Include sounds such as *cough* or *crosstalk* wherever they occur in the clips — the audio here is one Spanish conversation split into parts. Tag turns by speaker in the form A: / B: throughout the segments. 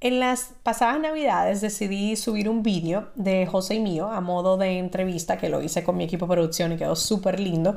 A: En las pasadas navidades decidí subir un vídeo de José y mío a modo de entrevista que lo hice con mi equipo de producción y quedó súper lindo,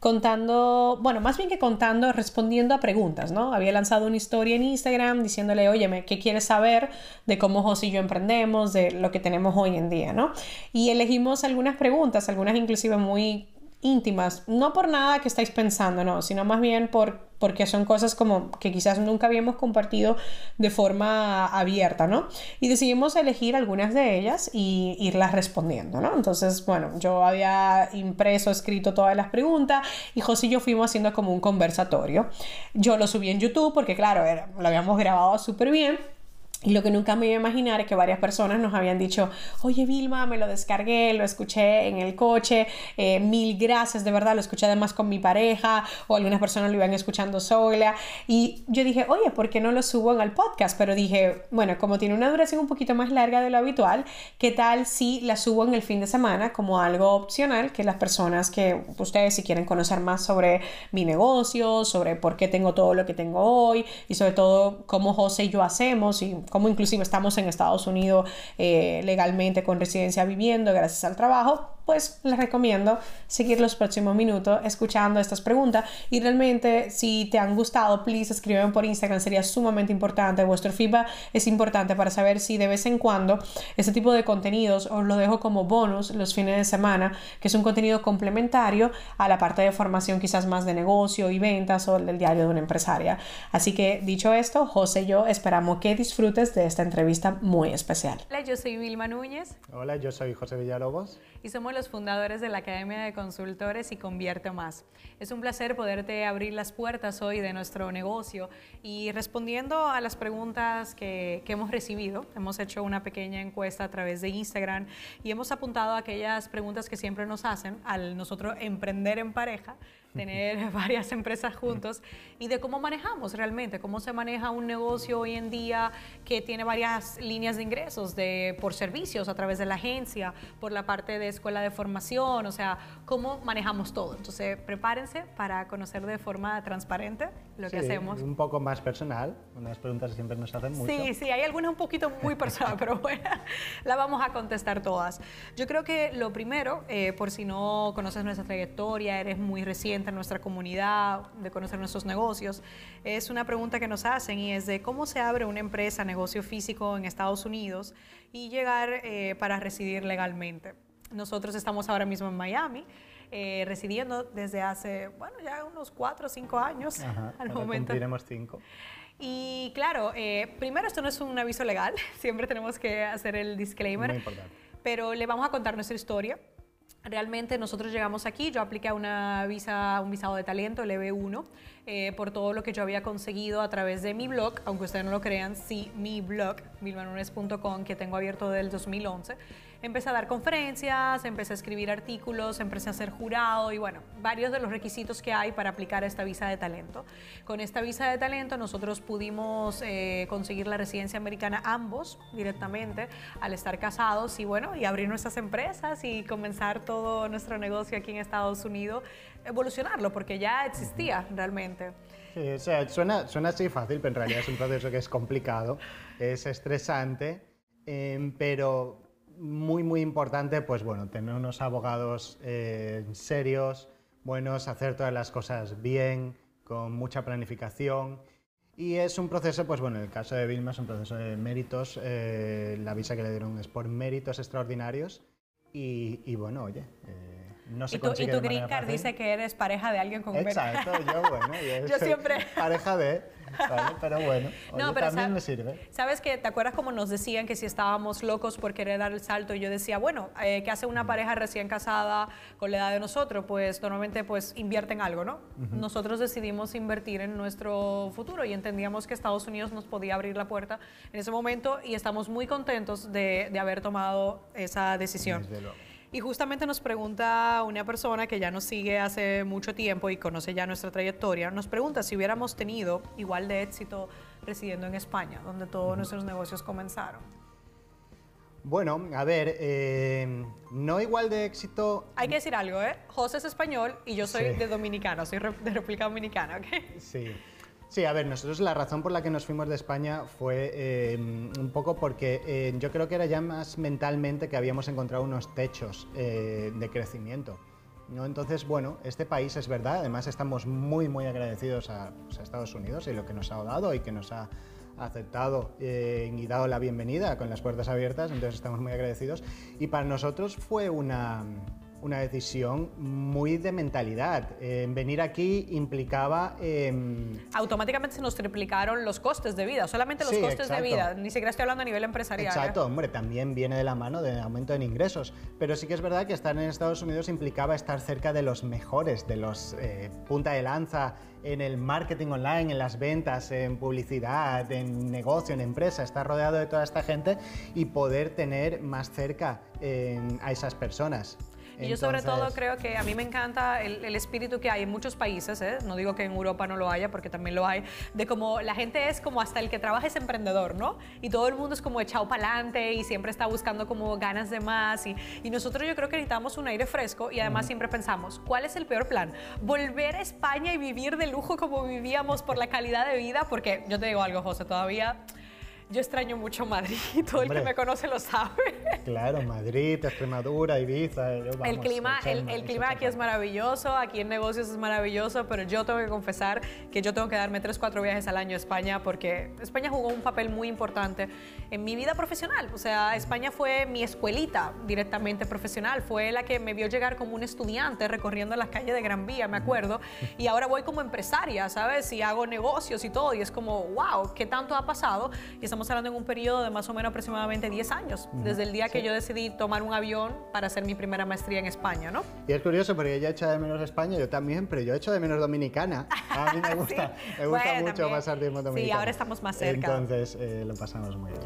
A: contando, bueno, más bien que contando, respondiendo a preguntas, ¿no? Había lanzado una historia en Instagram diciéndole, oye, ¿qué quieres saber de cómo José y yo emprendemos, de lo que tenemos hoy en día, ¿no? Y elegimos algunas preguntas, algunas inclusive muy íntimas, no por nada que estáis pensando, no, sino más bien por, porque son cosas como que quizás nunca habíamos compartido de forma abierta, ¿no? Y decidimos elegir algunas de ellas y irlas respondiendo, ¿no? Entonces, bueno, yo había impreso, escrito todas las preguntas y José y yo fuimos haciendo como un conversatorio. Yo lo subí en YouTube porque, claro, lo habíamos grabado súper bien y lo que nunca me iba a imaginar es que varias personas nos habían dicho, oye Vilma, me lo descargué, lo escuché en el coche, eh, mil gracias, de verdad, lo escuché además con mi pareja, o algunas personas lo iban escuchando sola. Y yo dije, oye, ¿por qué no lo subo en el podcast? Pero dije, bueno, como tiene una duración un poquito más larga de lo habitual, ¿qué tal si la subo en el fin de semana como algo opcional que las personas que ustedes si quieren conocer más sobre mi negocio, sobre por qué tengo todo lo que tengo hoy y sobre todo cómo José y yo hacemos y como inclusive estamos en Estados Unidos eh, legalmente con residencia viviendo gracias al trabajo, pues les recomiendo seguir los próximos minutos escuchando estas preguntas y realmente si te han gustado, please escríbeme por Instagram, sería sumamente importante, vuestro feedback es importante para saber si de vez en cuando este tipo de contenidos os lo dejo como bonus los fines de semana, que es un contenido complementario a la parte de formación quizás más de negocio y ventas o del diario de una empresaria. Así que dicho esto, José y yo esperamos que disfrutes de esta entrevista muy especial.
B: Hola, yo soy Vilma Núñez.
C: Hola, yo soy José Villalobos.
B: Y somos los fundadores de la Academia de Consultores y Convierte Más. Es un placer poderte abrir las puertas hoy de nuestro negocio y respondiendo a las preguntas que, que hemos recibido. Hemos hecho una pequeña encuesta a través de Instagram y hemos apuntado aquellas preguntas que siempre nos hacen al nosotros emprender en pareja tener *laughs* varias empresas juntos y de cómo manejamos realmente, cómo se maneja un negocio hoy en día que tiene varias líneas de ingresos de, por servicios a través de la agencia, por la parte de escuela de formación, o sea, cómo manejamos todo. Entonces, prepárense para conocer de forma transparente lo que hacemos.
C: Un poco más personal, unas preguntas que siempre nos hacen mucho.
B: Sí, sí, hay algunas un poquito muy personal, pero bueno, *laughs* la vamos a contestar todas. Yo creo que lo primero, eh, por si no conoces nuestra trayectoria, eres muy reciente, en nuestra comunidad, de conocer nuestros negocios, es una pregunta que nos hacen y es de cómo se abre una empresa, negocio físico en Estados Unidos y llegar eh, para residir legalmente. Nosotros estamos ahora mismo en Miami. Eh, residiendo desde hace, bueno, ya unos cuatro o cinco años
C: Ajá, *laughs* al momento. Cumpliremos cinco.
B: Y claro, eh, primero esto no es un aviso legal, *laughs* siempre tenemos que hacer el disclaimer.
C: Muy importante.
B: Pero le vamos a contar nuestra historia Realmente nosotros llegamos aquí, yo apliqué una visa, un visado de talento, el EB1, eh, por todo lo que yo había conseguido a través de mi blog, aunque ustedes no lo crean, sí, mi blog, milmanunes.com, que tengo abierto desde el 2011 empecé a dar conferencias, empecé a escribir artículos, empecé a ser jurado y bueno, varios de los requisitos que hay para aplicar esta visa de talento. Con esta visa de talento nosotros pudimos eh, conseguir la residencia americana ambos directamente al estar casados y bueno, y abrir nuestras empresas y comenzar todo nuestro negocio aquí en Estados Unidos, evolucionarlo porque ya existía realmente.
C: Sí, o sea, suena, suena así fácil, pero en realidad es un proceso que es complicado, es estresante, eh, pero muy, muy importante, pues bueno, tener unos abogados eh, serios, buenos, hacer todas las cosas bien, con mucha planificación. Y es un proceso, pues bueno, en el caso de Vilma es un proceso de méritos, eh, la visa que le dieron es por méritos extraordinarios. Y, y bueno, oye, eh, no se
B: ¿Y tu, y tu green card dice que eres pareja de alguien con
C: Exacto, yo bueno, yo, *laughs*
B: yo siempre...
C: pareja de pero bueno, *laughs* no, pero también me sirve.
B: ¿Sabes que ¿Te acuerdas como nos decían que si estábamos locos por querer dar el salto? Y yo decía, bueno, eh, ¿qué hace una pareja recién casada con la edad de nosotros? Pues normalmente pues invierten algo, ¿no? Nosotros decidimos invertir en nuestro futuro y entendíamos que Estados Unidos nos podía abrir la puerta en ese momento y estamos muy contentos de, de haber tomado esa decisión. Y justamente nos pregunta una persona que ya nos sigue hace mucho tiempo y conoce ya nuestra trayectoria, nos pregunta si hubiéramos tenido igual de éxito residiendo en España, donde todos nuestros negocios comenzaron.
C: Bueno, a ver, eh, no igual de éxito.
B: Hay que decir algo, ¿eh? José es español y yo soy de Dominicana, soy de República Dominicana, ¿ok?
C: Sí. Sí, a ver, nosotros la razón por la que nos fuimos de España fue eh, un poco porque eh, yo creo que era ya más mentalmente que habíamos encontrado unos techos de crecimiento. ¿no? Entonces, bueno, este país es verdad, además estamos muy, muy agradecidos a, pues, a Estados Unidos y lo que nos ha dado y que nos ha aceptado eh, y dado la bienvenida con las puertas abiertas, entonces estamos muy agradecidos. Y para nosotros fue una, una decisión muy de mentalidad. Eh, venir aquí implicaba...
B: Em, Automáticamente se nos triplicaron los costes de vida, solamente los costes de vida, ni siquiera estoy hablando a nivel empresarial.
C: ¿eh? Exacto, hombre, también viene de la mano de aumento en ingresos, pero sí que es verdad que estar en Estados Unidos implicaba estar cerca de los mejores, de los eh, punta de lanza en el marketing online, en las ventas, en publicidad, en negocio, en empresa, estar rodeado de toda esta gente y poder tener más cerca a esas personas.
B: Y yo sobre todo creo que a mí me encanta el, espíritu que hay en muchos países, ¿eh? no digo que en Europa no lo haya, porque también lo hay, de como la gente es como hasta el que trabaja es emprendedor, ¿no? Y todo el mundo es como echado para adelante y siempre está buscando como ganas de más. Y, y, nosotros yo creo que necesitamos un aire fresco y además siempre pensamos, ¿cuál es el peor plan? ¿Volver a España y vivir de lujo como vivíamos por la calidad de vida? Porque yo te digo algo, José, todavía yo extraño mucho Madrid, *laughs* todo el que me conoce lo sabe.
C: Claro, Madrid, Extremadura, Ibiza.
B: el clima, el, clima aquí es maravilloso, aquí en negocios es maravilloso, pero yo tengo que confesar que yo tengo que darme tres, cuatro viajes al año a España porque España jugó un papel muy importante en mi vida profesional. O sea, España fue mi escuelita directamente profesional, fue la que me vio llegar como un estudiante recorriendo las calles de Gran Vía, me acuerdo, y ahora voy como empresaria, ¿sabes? Y hago negocios y todo, y es como, wow, ¿qué tanto ha pasado? Y estamos estamos hablando en un periodo de más o menos aproximadamente 10 años, desde el día que yo decidí tomar un avión para hacer mi primera maestría en España, ¿no?
C: Y es curioso porque ella echa de menos España, yo también, pero yo echo de menos Dominicana. A mí me *laughs* gusta, me gusta mucho pasar tiempo en Dominicana.
B: Sí, ahora estamos más cerca.
C: Entonces eh, lo pasamos muy bien.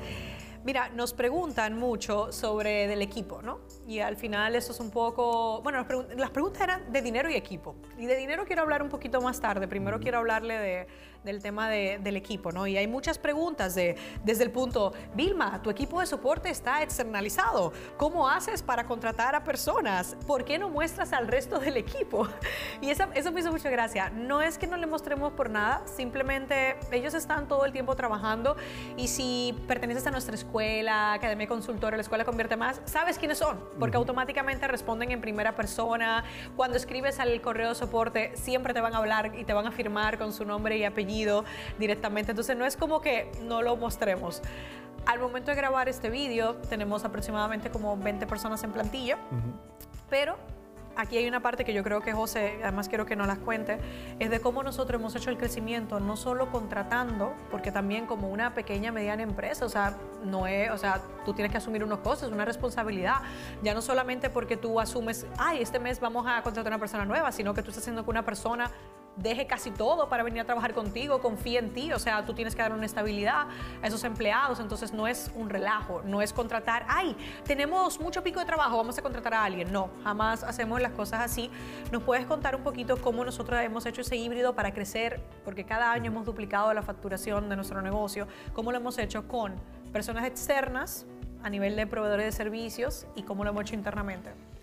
B: Mira, nos preguntan mucho sobre del equipo, ¿no? Y al final eso es un poco, bueno, las preguntas eran de dinero y equipo. Y de dinero quiero hablar un poquito más tarde. Primero quiero hablarle de, del tema de, del equipo, ¿no? Y hay muchas preguntas de, desde el punto, Vilma, tu equipo de soporte está externalizado. ¿Cómo haces para contratar a personas? ¿Por qué no muestras al resto del equipo? *laughs* Y eso, eso me hizo mucha gracia. No es que no le mostremos por nada, simplemente ellos están todo el tiempo trabajando y si perteneces a nuestra escuela, Academia Consultora, la escuela convierte más, sabes quiénes son, porque automáticamente responden en primera persona. Cuando escribes al correo de soporte, siempre te van a hablar y te van a firmar con su nombre y apellido directamente. Entonces no es como que no lo mostremos. Al momento de grabar este vídeo, tenemos aproximadamente como 20 personas en plantilla, pero aquí hay una parte que yo creo que José, además quiero que nos las cuente, es de cómo nosotros hemos hecho el crecimiento, no solo contratando, porque también como una pequeña, mediana empresa, o sea, no es, o sea, tú tienes que asumir unos costos, una responsabilidad, ya no solamente porque tú asumes, ay, este mes vamos a contratar a una persona nueva, sino que tú estás haciendo que una persona deje casi todo para venir a trabajar contigo, confía en ti, o sea, tú tienes que dar una estabilidad a esos empleados, entonces no es un relajo, no es contratar, ay, tenemos mucho pico de trabajo, vamos a contratar a alguien, no, jamás hacemos las cosas así. ¿Nos puedes contar un poquito cómo nosotros hemos hecho ese híbrido para crecer? Porque cada año hemos duplicado la facturación de nuestro negocio, ¿cómo lo hemos hecho con personas externas a nivel de proveedores de servicios y cómo lo hemos hecho internamente?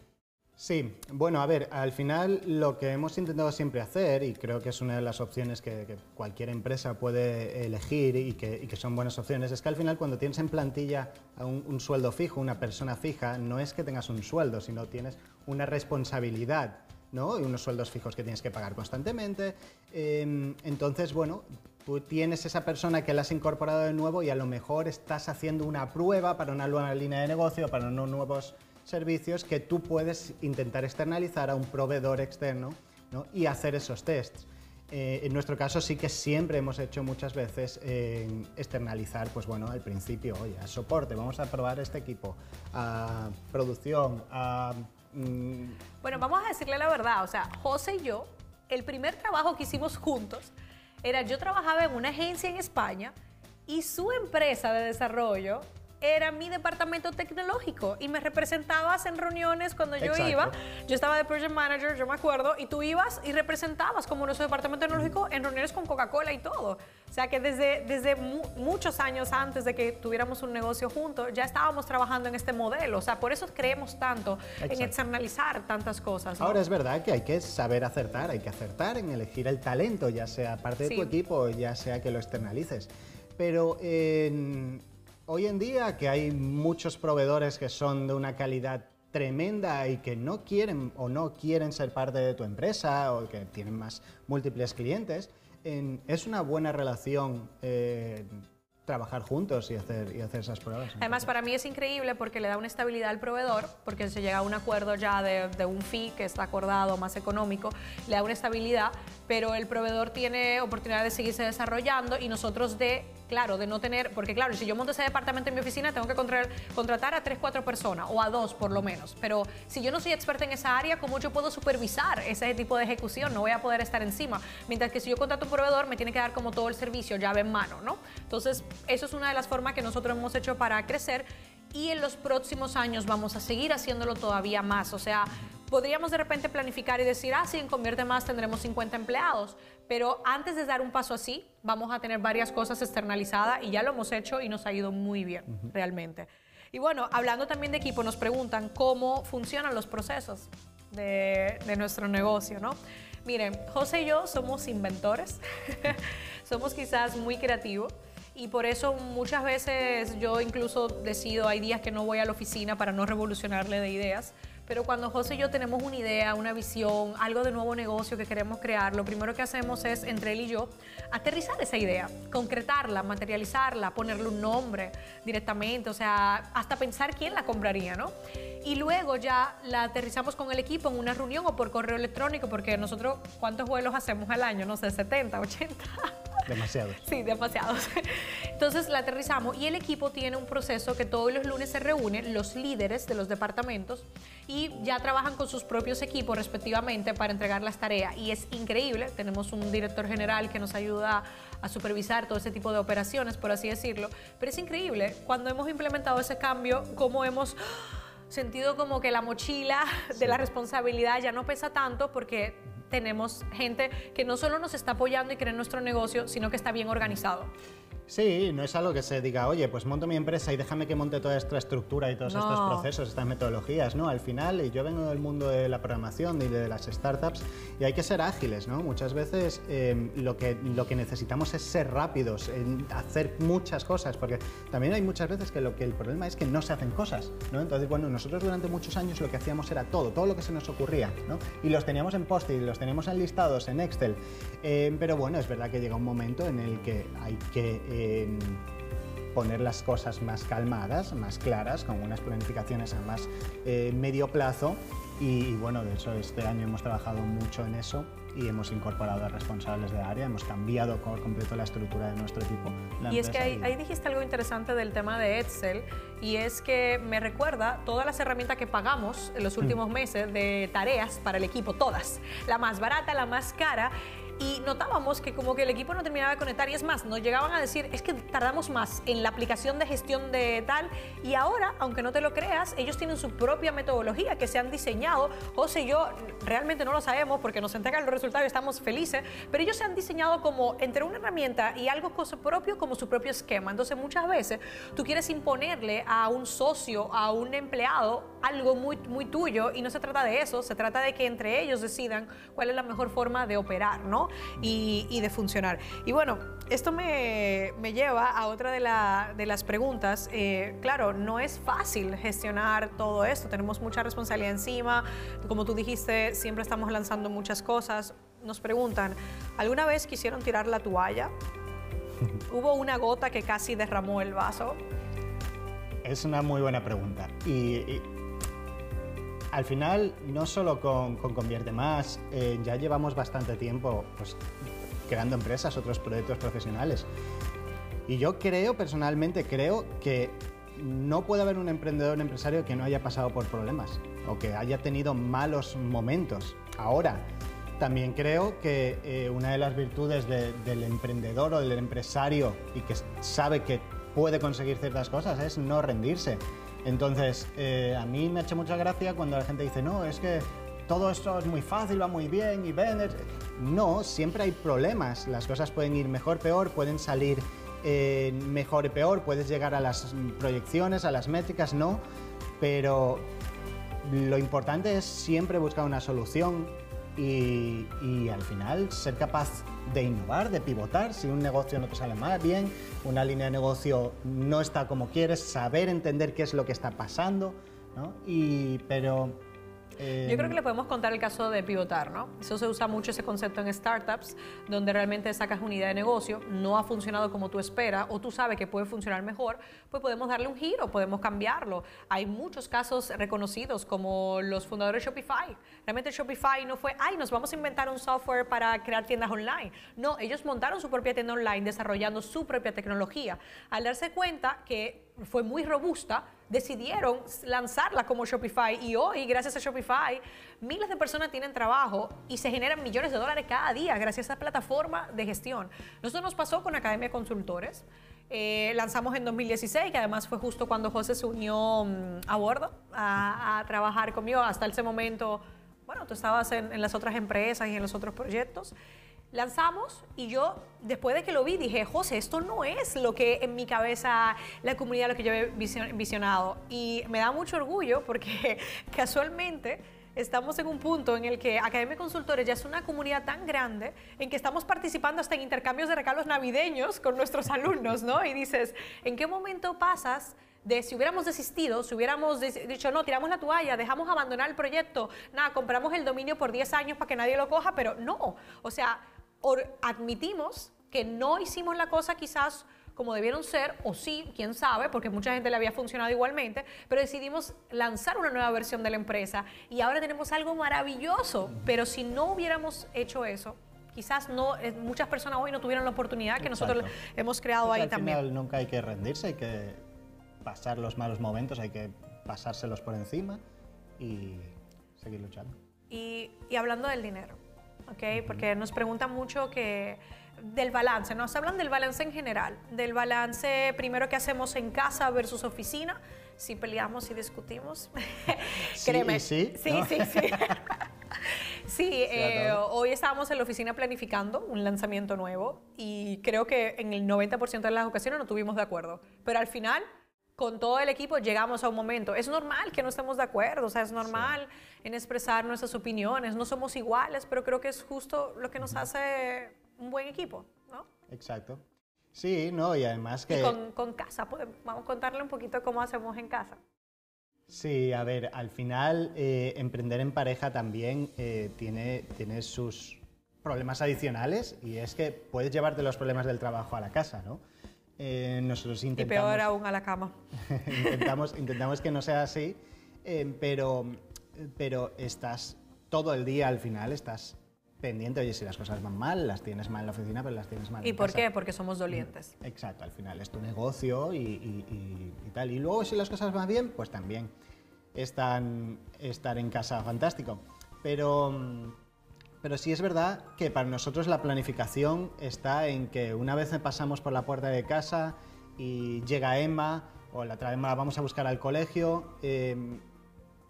C: Sí, bueno, a ver, al final lo que hemos intentado siempre hacer, y creo que es una de las opciones que, cualquier empresa puede elegir y que, son buenas opciones, es que al final cuando tienes en plantilla un, sueldo fijo, una persona fija, no es que tengas un sueldo, sino tienes una responsabilidad. ¿no? y unos sueldos fijos que tienes que pagar constantemente. Em, entonces, bueno, tú tienes esa persona que la has incorporado de nuevo y a lo mejor estás haciendo una prueba para una nueva línea de negocio, para unos nuevos servicios que tú puedes intentar externalizar a un proveedor externo y hacer esos tests. Eh, en nuestro caso sí que siempre hemos hecho muchas veces externalizar, pues bueno, al principio, oye, a soporte, vamos a probar este equipo, a producción, a...
B: Mm, bueno, vamos a decirle la verdad, o sea, José y yo, el primer trabajo que hicimos juntos era yo trabajaba en una agencia en España y su empresa de desarrollo era mi departamento tecnológico y me representabas en reuniones cuando yo
C: Exacto.
B: iba. Yo estaba de project manager, yo me acuerdo, y tú ibas y representabas como nuestro departamento tecnológico en reuniones con Coca-Cola y todo. O sea que desde, desde mu- muchos años antes de que tuviéramos un negocio juntos, ya estábamos trabajando en este modelo. O sea, por eso creemos tanto en
C: Exacto.
B: externalizar tantas cosas. ¿no?
C: Ahora es verdad que hay que saber acertar, hay que acertar en elegir el talento, ya sea parte de tu equipo, ya sea que lo externalices. Pero en- hoy en día que hay muchos proveedores que son de una calidad tremenda y que no quieren o no quieren ser parte de tu empresa o que tienen más múltiples clientes, en- es una buena relación eh, trabajar juntos y hacer, y hacer esas pruebas.
B: Además, para mí es increíble porque le da una estabilidad al proveedor, porque se llega a un acuerdo ya de, de un fee que está acordado, más económico, le da una estabilidad, pero el proveedor tiene oportunidad de seguirse desarrollando y nosotros de, claro, de no tener, porque claro, si yo monto ese departamento en mi oficina, tengo que contra- contratar a tres, cuatro personas, o a dos por lo menos, pero si yo no soy experta en esa área, ¿cómo yo puedo supervisar ese tipo de ejecución? No voy a poder estar encima. Mientras que si yo contrato un proveedor, me tiene que dar como todo el servicio, llave en mano, ¿no? Entonces, eso es una de las formas que nosotros hemos hecho para crecer y en los próximos años vamos a seguir haciéndolo todavía más. O sea, podríamos de repente planificar y decir, ah, sí, en Convierte Más tendremos 50 empleados, pero antes de dar un paso así, vamos a tener varias cosas externalizadas y ya lo hemos hecho y nos ha ido muy bien, realmente. Y bueno, hablando también de equipo, nos preguntan cómo funcionan los procesos de, de nuestro negocio, ¿no? Miren, José y yo somos inventores, *laughs* somos quizás muy creativos y por eso muchas veces yo incluso decido, hay días que no voy a la oficina para no revolucionarle de ideas, pero cuando José y yo tenemos una idea, una visión, algo de nuevo negocio que queremos crear, lo primero que hacemos es, entre él y yo, aterrizar esa idea, concretarla, materializarla, ponerle un nombre directamente, o sea, hasta pensar quién la compraría, ¿no? Y luego ya la aterrizamos con el equipo en una reunión o por correo electrónico, porque nosotros, ¿cuántos vuelos hacemos al año? No sé, 70, 80.
C: Demasiado.
B: Sí, demasiados. *laughs* Entonces la aterrizamos y el equipo tiene un proceso que todos los lunes se reúnen los líderes de los departamentos y ya trabajan con sus propios equipos respectivamente para entregar las tareas. Y es increíble, tenemos un director general que nos ayuda a supervisar todo ese tipo de operaciones, por así decirlo. Pero es increíble cuando hemos implementado ese cambio, cómo hemos sentido como que la mochila de la responsabilidad ya no pesa tanto porque tenemos gente que no solo nos está apoyando y cree en nuestro negocio, sino que está bien organizado.
C: Sí, no es algo que se diga, oye, pues monto mi empresa y déjame que monte toda esta estructura y todos estos procesos, estas metodologías, ¿no? Al final, y yo vengo del mundo de la programación y de las startups y hay que ser ágiles, ¿no? Muchas veces eh, lo, que, lo que necesitamos es ser rápidos, en hacer muchas cosas, porque también hay muchas veces que, lo que el problema es que no se hacen cosas, ¿no? Entonces, bueno, nosotros durante muchos años lo que hacíamos era todo, todo lo que se nos ocurría, ¿no? Y los teníamos en post-it, los teníamos enlistados en Excel, Eh, pero bueno, es verdad que llega un momento en el que hay que... eh, poner las cosas más calmadas, más claras, con unas planificaciones a más eh, medio plazo. Y, y bueno, de hecho este año hemos trabajado mucho en eso y hemos incorporado a responsables de área, hemos cambiado por completo la estructura de nuestro equipo.
B: Y es que ahí, dijiste algo interesante del tema de Excel y es que me recuerda todas las herramientas que pagamos en los últimos meses de tareas para el equipo, todas, la más barata, la más cara. Y notábamos que como que el equipo no terminaba de conectar y es más, nos llegaban a decir, es que tardamos más en la aplicación de gestión de tal y ahora, aunque no te lo creas, ellos tienen su propia metodología que se han diseñado. José y yo realmente no lo sabemos porque nos entregan los resultados y estamos felices, pero ellos se han diseñado como entre una herramienta y algo cosa propio como su propio esquema. Entonces muchas veces tú quieres imponerle a un socio, a un empleado, algo muy, muy tuyo y no se trata de eso, se trata de que entre ellos decidan cuál es la mejor forma de operar, ¿no? Y, y de funcionar. Y bueno, esto me, me lleva a otra de, la- de las preguntas. Eh, claro, no es fácil gestionar todo esto, tenemos mucha responsabilidad encima, como tú dijiste, siempre estamos lanzando muchas cosas. Nos preguntan, ¿alguna vez quisieron tirar la toalla? *laughs* ¿Hubo una gota que casi derramó el vaso?
C: Es una muy buena pregunta. Y, y al final, no solo con, con Convierte Más, eh, ya llevamos bastante tiempo pues, creando empresas, otros proyectos profesionales. Y yo creo, personalmente, creo que no puede haber un emprendedor, un empresario que no haya pasado por problemas o que haya tenido malos momentos. Ahora, también creo que eh, una de las virtudes de- del emprendedor o del empresario y que sabe que puede conseguir ciertas cosas, es no rendirse. Entonces, eh, a mí me ha hecho mucha gracia cuando la gente dice, no, es que todo esto es muy fácil, va muy bien y ven. No, siempre hay problemas. Las cosas pueden ir mejor, peor, pueden salir eh, mejor y peor, puedes llegar a las proyecciones, a las métricas, no. Pero lo importante es siempre buscar una solución y, y, al final ser capaz de innovar, de pivotar. Si un negocio no te sale mal, bien, una línea de negocio no está como quieres, saber entender qué es lo que está pasando, ¿no? Y, pero
B: yo creo que le podemos contar el caso de pivotar, ¿no? Eso se usa mucho ese concepto en startups, donde realmente sacas una idea de negocio, no ha funcionado como tú esperas o tú sabes que puede funcionar mejor, pues podemos darle un giro, podemos cambiarlo. Hay muchos casos reconocidos como los fundadores de Shopify. Realmente Shopify no fue, ay, nos vamos a inventar un software para crear tiendas online. No, ellos montaron su propia tienda online desarrollando su propia tecnología. Al darse cuenta que fue muy robusta, decidieron lanzarla como Shopify y hoy, gracias a Shopify, miles de personas tienen trabajo y se generan millones de dólares cada día gracias a esa plataforma de gestión. Nosotros nos pasó con Academia de Consultores. Eh, lanzamos en 2016, que además fue justo cuando José se unió mm, a bordo a, trabajar conmigo. Hasta ese momento, bueno, tú estabas en, en las otras empresas y en los otros proyectos lanzamos y yo después de que lo vi dije, José, esto no es lo que en mi cabeza la comunidad, lo que yo he visionado. Y me da mucho orgullo porque *laughs* casualmente estamos en un punto en el que Academia Consultores ya es una comunidad tan grande en que estamos participando hasta en intercambios de regalos navideños con nuestros alumnos, ¿no? Y dices, ¿en qué momento pasas? de si hubiéramos desistido, si hubiéramos dicho, no, tiramos la toalla, dejamos abandonar el proyecto, nada, compramos el dominio por 10 años para que nadie lo coja, pero no. O sea, admitimos que no hicimos la cosa quizás como debieron ser, o sí, quién sabe, porque mucha gente le había funcionado igualmente, pero decidimos lanzar una nueva versión de la empresa y ahora tenemos algo maravilloso, pero si no hubiéramos hecho eso, quizás no eh, muchas personas hoy no tuvieran la oportunidad que nosotros hemos creado
C: pues
B: ahí
C: al
B: también.
C: Final nunca hay que rendirse, hay que pasar los malos momentos, hay que pasárselos por encima y seguir luchando.
B: y hablando del dinero, porque nos preguntan mucho que del balance, nos hablan del balance en general, del balance primero que hacemos en casa versus oficina, si peleamos y discutimos. *laughs*
C: Créeme. Sí,
B: sí, sí, sí. *laughs* sí, eh, hoy estábamos en la oficina planificando un lanzamiento nuevo y creo que en el 90% de las ocasiones no tuvimos de acuerdo, pero al final con todo el equipo llegamos a un momento. Es normal que no estemos de acuerdo, o sea, es normal en expresar nuestras opiniones, no somos iguales, pero creo que es justo lo que nos hace un buen equipo, ¿no?
C: Exacto. Sí, no, y además que...
B: con, casa, pues, vamos a contarle un poquito cómo hacemos en casa.
C: Sí, a ver, al final eh, emprender en pareja también eh, tiene, tiene sus problemas adicionales y es que puedes llevarte los problemas del trabajo a la casa, ¿no? Eh, nosotros intentamos...
B: Y peor aún a la cama. *laughs*
C: intentamos, intentamos que no sea así, eh, pero, pero estás todo el día al final, estás pendiente, oye, si las cosas van mal, las tienes mal en la oficina, pero las tienes mal
B: ¿Y
C: en
B: por qué? Porque somos dolientes.
C: Exacto, al final es tu negocio y, y, tal. Y luego si las cosas van bien, pues también están, estar en casa fantástico. Pero pero sí es verdad que para nosotros la planificación está en que una vez pasamos por la puerta de casa y llega Emma o la traemos, la vamos a buscar al colegio, em,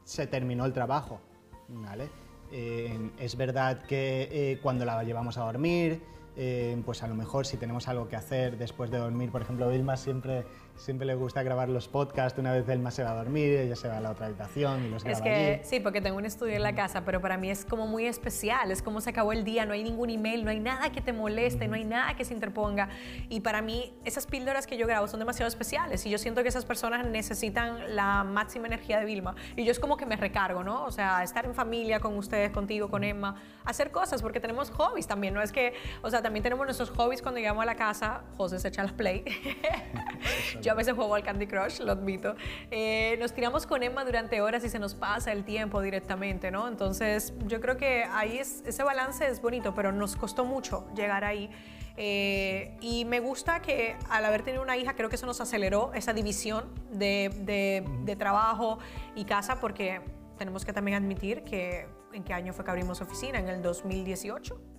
C: se terminó el trabajo. ¿vale? Eh, es verdad que eh, cuando la llevamos a dormir, eh, pues a lo mejor si tenemos algo que hacer después de dormir, por ejemplo, Vilma siempre siempre le gusta grabar los podcasts, una vez Elma se va a dormir, ella se va a la otra habitación y los graba
B: Es que sí, porque tengo un estudio en la casa, pero para mí es como muy especial, es como se acabó el día, no hay ningún email, no hay nada que te moleste, no hay nada que se interponga. Y para mí esas píldoras que yo grabo son demasiado especiales y yo siento que esas personas necesitan la máxima energía de Vilma y yo es como que me recargo, ¿no? O sea, estar en familia con ustedes, contigo, con Emma, hacer cosas porque tenemos hobbies también, no es que, o sea, también tenemos nuestros hobbies cuando llegamos a la casa, José se echa las play. *laughs* yo a veces juego al Candy Crush, lo admito. Eh, nos tiramos con Emma durante horas y se nos pasa el tiempo directamente, ¿no? Entonces, yo creo que ahí es, ese balance es bonito, pero nos costó mucho llegar ahí. Eh, y me gusta que al haber tenido una hija, creo que eso nos aceleró esa división de, de, de trabajo y casa, porque tenemos que también admitir que en qué año fue que abrimos oficina, en el 2018.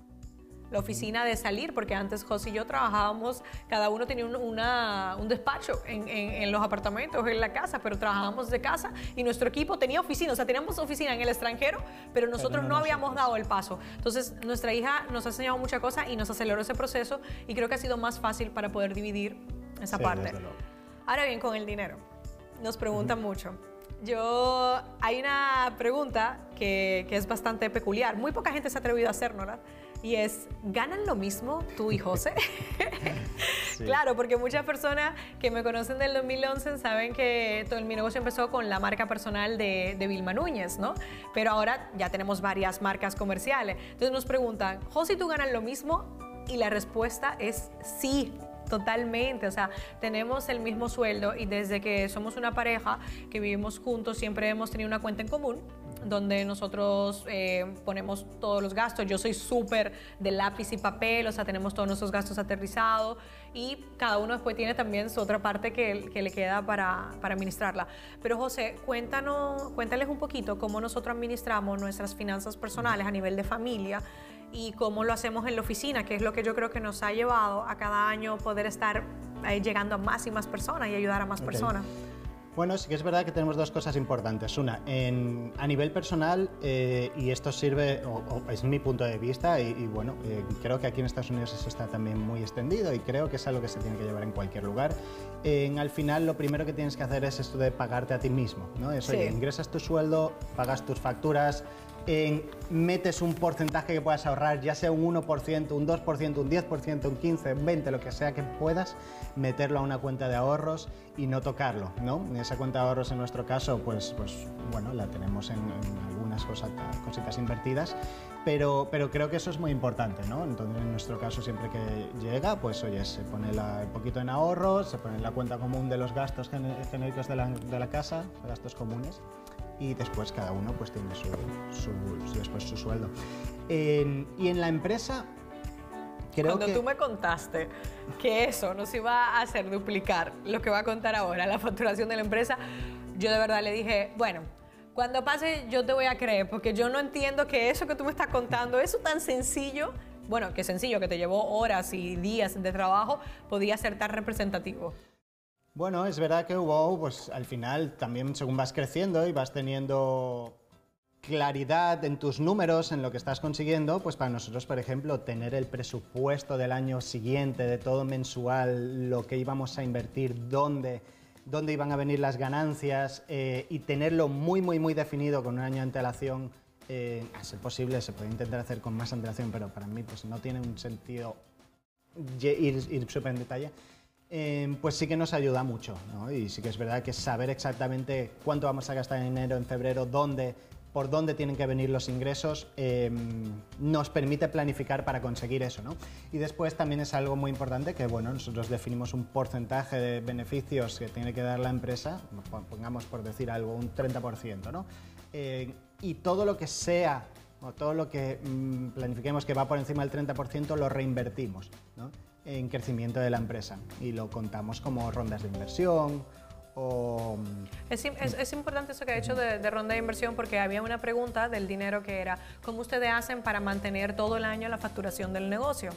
B: La oficina de salir, porque antes José y yo trabajábamos, cada uno tenía un, una, un despacho en, en, los apartamentos, en la casa, pero trabajábamos de casa y nuestro equipo tenía oficina, o sea, teníamos oficina en el extranjero, pero nosotros no, habíamos dado el paso. Entonces, nuestra hija nos ha enseñado muchas cosas y nos aceleró ese proceso y creo que ha sido más fácil para poder dividir esa parte. Ahora bien, con el dinero, nos preguntan mucho. Yo, hay una pregunta que, que, es bastante peculiar. Muy poca gente se ha atrevido a hacernosla. Y es, ¿ganan lo mismo tú y José? *laughs* *laughs* Claro, porque muchas personas que me conocen del 2011 saben que todo mi negocio empezó con la marca personal de, de Vilma Núñez, ¿no? Pero ahora ya tenemos varias marcas comerciales. Entonces nos preguntan, José, ¿tú ganas lo mismo? Y la respuesta es sí. Totalmente, o sea, tenemos el mismo sueldo y desde que somos una pareja que vivimos juntos siempre hemos tenido una cuenta en común donde nosotros eh, ponemos todos los gastos. Yo soy súper de lápiz y papel, o sea, tenemos todos nuestros gastos aterrizados y cada uno después tiene también su otra parte que, que le queda para, para, administrarla. Pero José, cuéntanos, cuéntales un poquito cómo nosotros administramos nuestras finanzas personales a nivel de familia y cómo lo hacemos en la oficina, que es lo que yo creo que nos ha llevado a cada año poder estar eh, llegando a más y más personas y ayudar a más personas.
C: Bueno, sí que es verdad que tenemos dos cosas importantes. Una, a nivel personal, eh, y esto sirve, o, es mi punto de vista, y, bueno, eh, creo que aquí en Estados Unidos eso está también muy extendido y creo que es algo que se tiene que llevar en cualquier lugar. al final, lo primero que tienes que hacer es esto de pagarte a ti mismo. ¿no? Es, ingresas tu sueldo, pagas tus facturas, metes un porcentaje que puedas ahorrar, ya sea un 1%, un 2%, un 10%, un 15%, un 20%, lo que sea que puedas, meterlo a una cuenta de ahorros y no tocarlo, ¿no? Esa cuenta de ahorros en nuestro caso, pues, pues bueno, la tenemos en, algunas cosas, cositas invertidas, pero, pero creo que eso es muy importante, ¿no? Entonces, en nuestro caso, siempre que llega, pues oye, se pone la, un poquito en ahorros, se pone en la cuenta común de los gastos genéricos de la, de la casa, gastos comunes, y después cada uno pues tiene su, después su sueldo. y en la empresa,
B: creo Cuando tú me contaste que eso nos iba a hacer duplicar lo que va a contar ahora, la facturación de la empresa, yo de verdad le dije, bueno, cuando pase yo te voy a creer, porque yo no entiendo que eso que tú me estás contando, eso tan sencillo, bueno, que sencillo, que te llevó horas y días de trabajo, podía ser tan representativo.
C: Bueno, es verdad que hubo, pues al final, también según vas creciendo y vas teniendo claridad en tus números, en lo que estás consiguiendo, pues para nosotros, por ejemplo, tener el presupuesto del año siguiente, de todo mensual, lo que íbamos a invertir, dónde, dónde iban a venir las ganancias eh, y tenerlo muy, muy, muy definido con un año de antelación, eh, a ser posible, se puede intentar hacer con más antelación, pero para mí pues, no tiene un sentido ir, ir súper en detalle. Em, pues sí que nos ayuda mucho. ¿no? Y sí que es verdad que saber exactamente cuánto vamos a gastar en enero, en febrero, dónde, por dónde tienen que venir los ingresos, em, nos permite planificar para conseguir eso. ¿no? Y después también es algo muy importante que bueno, nosotros definimos un porcentaje de beneficios que tiene que dar la empresa, pongamos por decir algo, un 30%. ¿no? Eh, y todo lo que sea o todo lo que mm, planifiquemos que va por encima del 30% lo reinvertimos. ¿no? en crecimiento de la empresa y lo contamos como rondas de inversión o...
B: Es, es, importante eso que ha hecho de, ronda de inversión porque había una pregunta del dinero que era, ¿cómo ustedes hacen para mantener todo el año la facturación del negocio?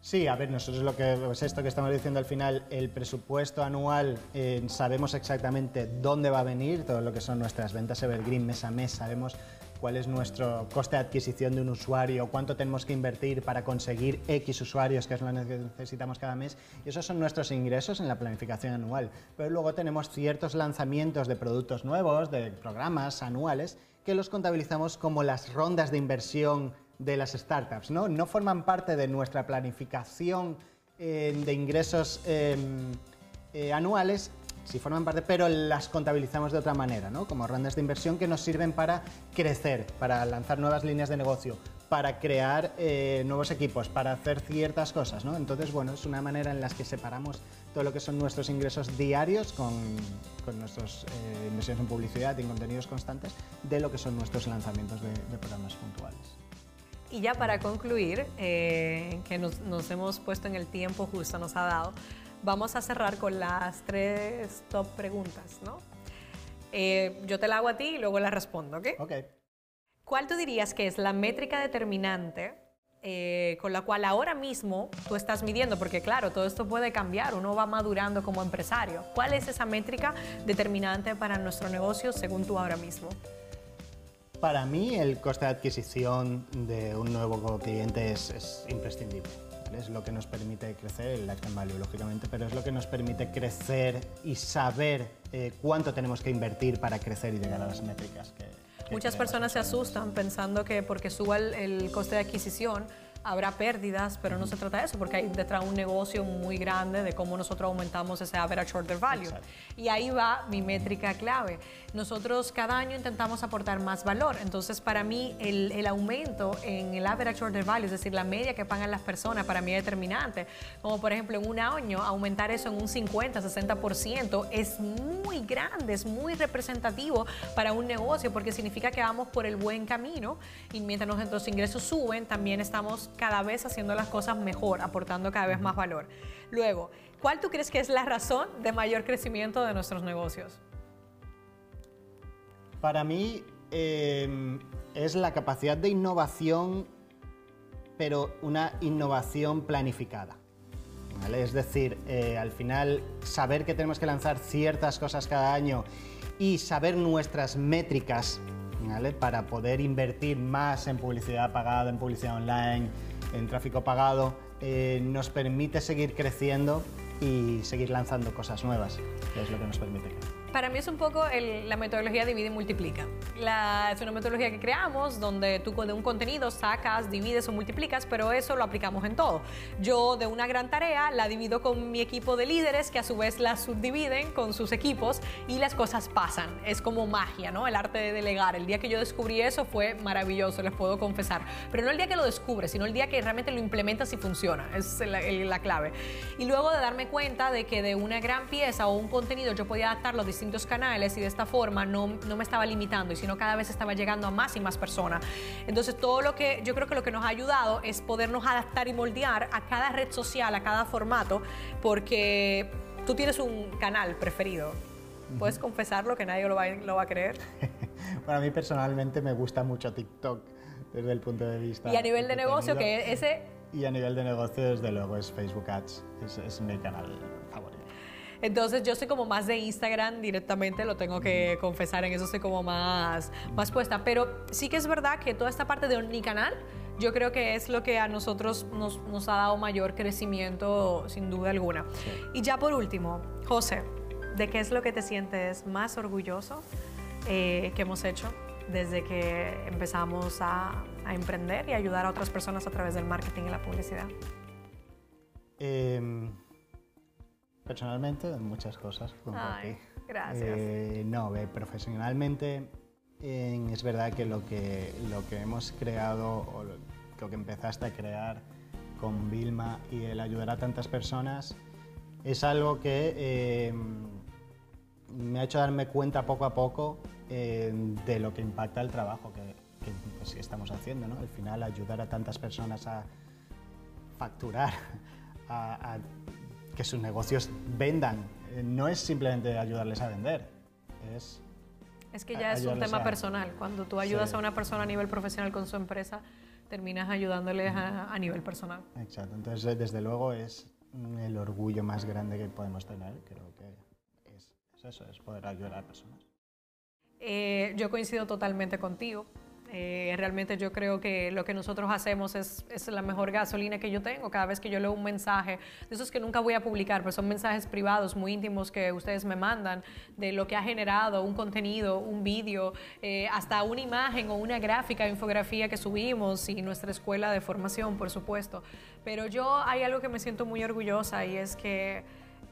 C: Sí, a ver, nosotros lo que es esto que estamos diciendo al final, el presupuesto anual, eh, sabemos exactamente dónde va a venir, todo lo que son nuestras ventas Evergreen mes a mes, sabemos cuál es nuestro coste de adquisición de un usuario, cuánto tenemos que invertir para conseguir X usuarios, que es lo que necesitamos cada mes. Y esos son nuestros ingresos en la planificación anual. Pero luego tenemos ciertos lanzamientos de productos nuevos, de programas anuales, que los contabilizamos como las rondas de inversión de las startups. No, no forman parte de nuestra planificación eh, de ingresos em, eh, anuales, si forman parte, pero las contabilizamos de otra manera, ¿no? como rondas de inversión que nos sirven para crecer, para lanzar nuevas líneas de negocio, para crear eh, nuevos equipos, para hacer ciertas cosas. ¿no? Entonces, bueno, es una manera en la que separamos todo lo que son nuestros ingresos diarios con, con nuestras eh, inversiones en publicidad y en contenidos constantes de lo que son nuestros lanzamientos de, programas puntuales.
B: Y ya para concluir, eh, que nos hemos puesto en el tiempo justo, nos ha dado, vamos a cerrar con las tres top preguntas, ¿no? Eh, yo te la hago a ti y luego la respondo, ¿ok?
C: Ok.
B: ¿Cuál tú dirías que es la métrica determinante eh, con la cual ahora mismo tú estás midiendo, porque claro, todo esto puede cambiar, uno va madurando como empresario. ¿Cuál es esa métrica determinante para nuestro negocio según tú ahora mismo?
C: Para mí el coste de adquisición de un nuevo cliente es, imprescindible. Es lo que nos permite crecer, el lifetime value, lógicamente, pero es lo que nos permite crecer y saber eh, cuánto tenemos que invertir para crecer y llegar a las métricas que,
B: Muchas personas se asustan pensando que porque suba el, coste de adquisición habrá pérdidas, pero no se trata de eso, porque hay detrás un negocio muy grande de cómo nosotros aumentamos ese average order value. Y ahí va mi métrica clave. Nosotros cada año intentamos aportar más valor, entonces para mí el, el, aumento en el average order value, es decir, la media que pagan las personas, para mí es determinante. Como por ejemplo en un año aumentar eso en un 50, 60% es muy grande, es muy representativo para un negocio, porque significa que vamos por el buen camino y mientras nuestros ingresos suben, también estamos cada vez haciendo las cosas mejor, aportando cada vez más valor. Luego, ¿cuál tú crees que es la razón de mayor crecimiento de nuestros negocios?
C: Para mí em, es la capacidad de innovación, pero una innovación planificada. Es decir, eh, al final saber que tenemos que lanzar ciertas cosas cada año y saber nuestras métricas para poder invertir más en publicidad pagada, en publicidad online, en tráfico pagado, eh, nos permite seguir creciendo y seguir lanzando cosas nuevas, que es lo que nos permite
B: para mí es un poco la metodología divide y multiplica. La, es una metodología que creamos donde tú de un contenido sacas, divides o multiplicas, pero eso lo aplicamos en todo. Yo de una gran tarea la divido con mi equipo de líderes que a su vez la subdividen con sus equipos y las cosas pasan. Es como magia, ¿no? El arte de delegar. El día que yo descubrí eso fue maravilloso, les puedo confesar. Pero no el día que lo descubres, sino el día que realmente lo implementas y funciona. Es la, la clave. Y luego de darme cuenta de que de una gran pieza o un contenido yo podía adaptarlo a distintos canales y de esta forma no, no me estaba limitando y sino cada vez estaba llegando a más y más personas. Entonces todo lo que yo creo que lo que nos ha ayudado es podernos adaptar y moldear a cada red social, a cada formato, porque tú tienes un canal preferido. ¿Puedes confesarlo que nadie lo va, lo va a creer? *laughs*
C: Para mí personalmente me gusta mucho TikTok desde el punto de vista...
B: Y a nivel de negocio, que ese...
C: Y a nivel de negocio, desde luego, es Facebook Ads, es, es mi canal favorito.
B: Entonces yo soy como más de Instagram directamente, lo tengo que confesar, en eso soy como más, más puesta. Pero sí que es verdad que toda esta parte de Omnicanal, yo creo que es lo que a nosotros nos, nos ha dado mayor crecimiento, sin duda alguna. Y ya por último, José, ¿de qué es lo que te sientes más orgulloso eh, que hemos hecho desde que empezamos a, a, emprender y ayudar a otras personas a través del marketing y la publicidad?
C: Eh Personalmente, muchas cosas.
B: Ay, gracias.
C: Eh, no, profesionalmente es verdad que lo, que lo que hemos creado o lo, que empezaste a crear con Vilma y el ayudar a tantas personas es algo que em, me ha hecho darme cuenta poco a poco em, de lo que impacta el trabajo que, pues, estamos haciendo. ¿no? Al final, ayudar a tantas personas a facturar, *laughs* a, a que sus negocios vendan. Eh, no es simplemente ayudarles a vender, es...
B: Es que ya es un tema personal. Cuando tú ayudas a una persona a nivel profesional con su empresa, terminas ayudándoles a, nivel personal.
C: Exacto. Entonces, desde luego, es el orgullo más grande que podemos tener. Creo que es, eso, es poder ayudar a personas.
B: Eh, yo coincido totalmente contigo. Eh, realmente yo creo que lo que nosotros hacemos es, es, la mejor gasolina que yo tengo. Cada vez que yo leo un mensaje, de esos que nunca voy a publicar, pero son mensajes privados muy íntimos que ustedes me mandan de lo que ha generado un contenido, un vídeo, eh, hasta una imagen o una gráfica, infografía que subimos y nuestra escuela de formación, por supuesto. Pero yo hay algo que me siento muy orgullosa y es que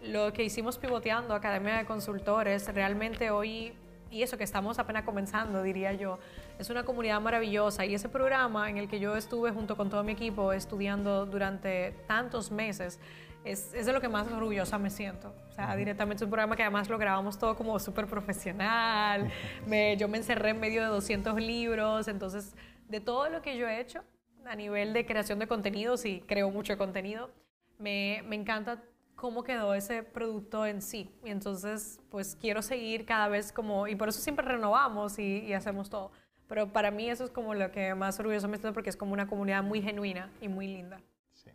B: lo que hicimos pivoteando Academia de Consultores, realmente hoy y eso que estamos apenas comenzando, diría yo, es una comunidad maravillosa y ese programa en el que yo estuve junto con todo mi equipo estudiando durante tantos meses, es, es de lo que más orgullosa me siento. O sea, directamente es un programa que además lo grabamos todo como súper profesional, *laughs* me, yo me encerré en medio de 200 libros, entonces de todo lo que yo he hecho a nivel de creación de contenidos y creo mucho contenido, me, me encanta cómo quedó ese producto en sí. Y entonces, pues quiero seguir cada vez como, y por eso siempre renovamos y, hacemos todo. Pero para mí eso es como lo que más orgulloso me siento porque es como una comunidad muy genuina y muy linda.
C: Sí,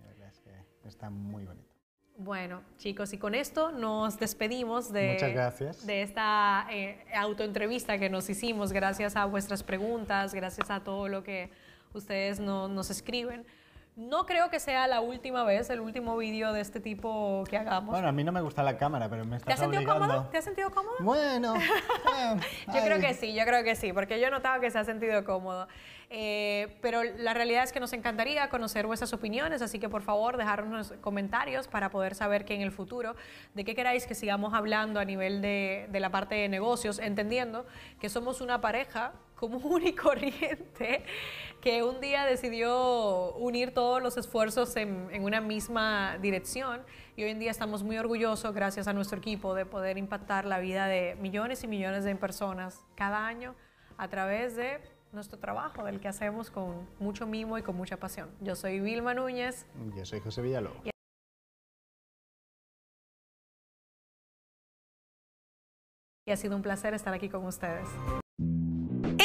C: la verdad es que está muy bonito.
B: Bueno, chicos, y con esto nos despedimos de,
C: Muchas gracias.
B: de esta eh, autoentrevista que nos hicimos gracias a vuestras preguntas, gracias a todo lo que ustedes no- nos escriben. No creo que sea la última vez, el último vídeo de este tipo que hagamos.
C: Bueno, a mí no me gusta la cámara, pero me
B: ¿Te
C: estás
B: has sentido
C: obligando.
B: cómodo? ¿Te has sentido cómodo?
C: Bueno, *laughs* eh,
B: Yo creo que sí, yo creo que sí, porque yo he notado que se ha sentido cómodo. Eh, pero la realidad es que nos encantaría conocer vuestras opiniones, así que por favor dejarnos comentarios para poder saber que en el futuro de qué queráis que sigamos hablando a nivel de, de la parte de negocios, entendiendo que somos una pareja común y corriente que un día decidió unir todos los esfuerzos en, en una misma dirección y hoy en día estamos muy orgullosos, gracias a nuestro equipo, de poder impactar la vida de millones y millones de personas cada año a través de nuestro trabajo, del que hacemos con mucho mimo y con mucha pasión. Yo soy Vilma Núñez.
C: Yo soy José Villalobos.
B: Y ha sido un placer estar aquí con ustedes.